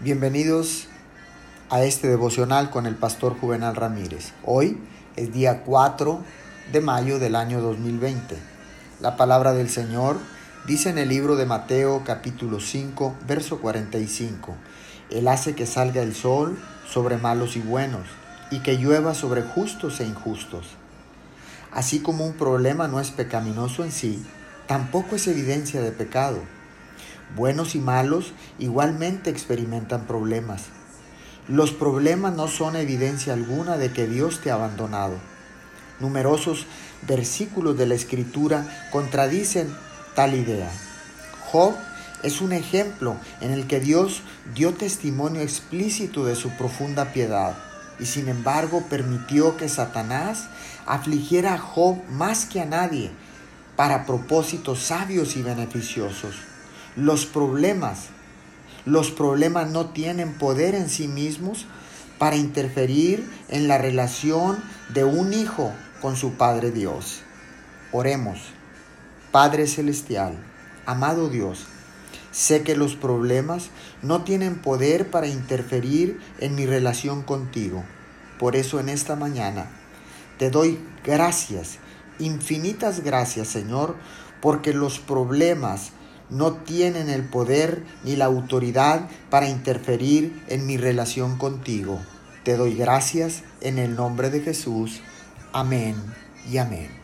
Bienvenidos a este devocional con el pastor Juvenal Ramírez. Hoy es día 4 de mayo del año 2020. La palabra del Señor dice en el libro de Mateo capítulo 5, verso 45. Él hace que salga el sol sobre malos y buenos y que llueva sobre justos e injustos. Así como un problema no es pecaminoso en sí, tampoco es evidencia de pecado buenos y malos, igualmente experimentan problemas. Los problemas no son evidencia alguna de que Dios te ha abandonado. Numerosos versículos de la Escritura contradicen tal idea. Job es un ejemplo en el que Dios dio testimonio explícito de su profunda piedad y sin embargo permitió que Satanás afligiera a Job más que a nadie para propósitos sabios y beneficiosos. Los problemas, los problemas no tienen poder en sí mismos para interferir en la relación de un hijo con su Padre Dios. Oremos. Padre Celestial, amado Dios, sé que los problemas no tienen poder para interferir en mi relación contigo. Por eso en esta mañana te doy gracias, infinitas gracias Señor, porque los problemas no tienen el poder ni la autoridad para interferir en mi relación contigo. Te doy gracias en el nombre de Jesús. Amén y amén.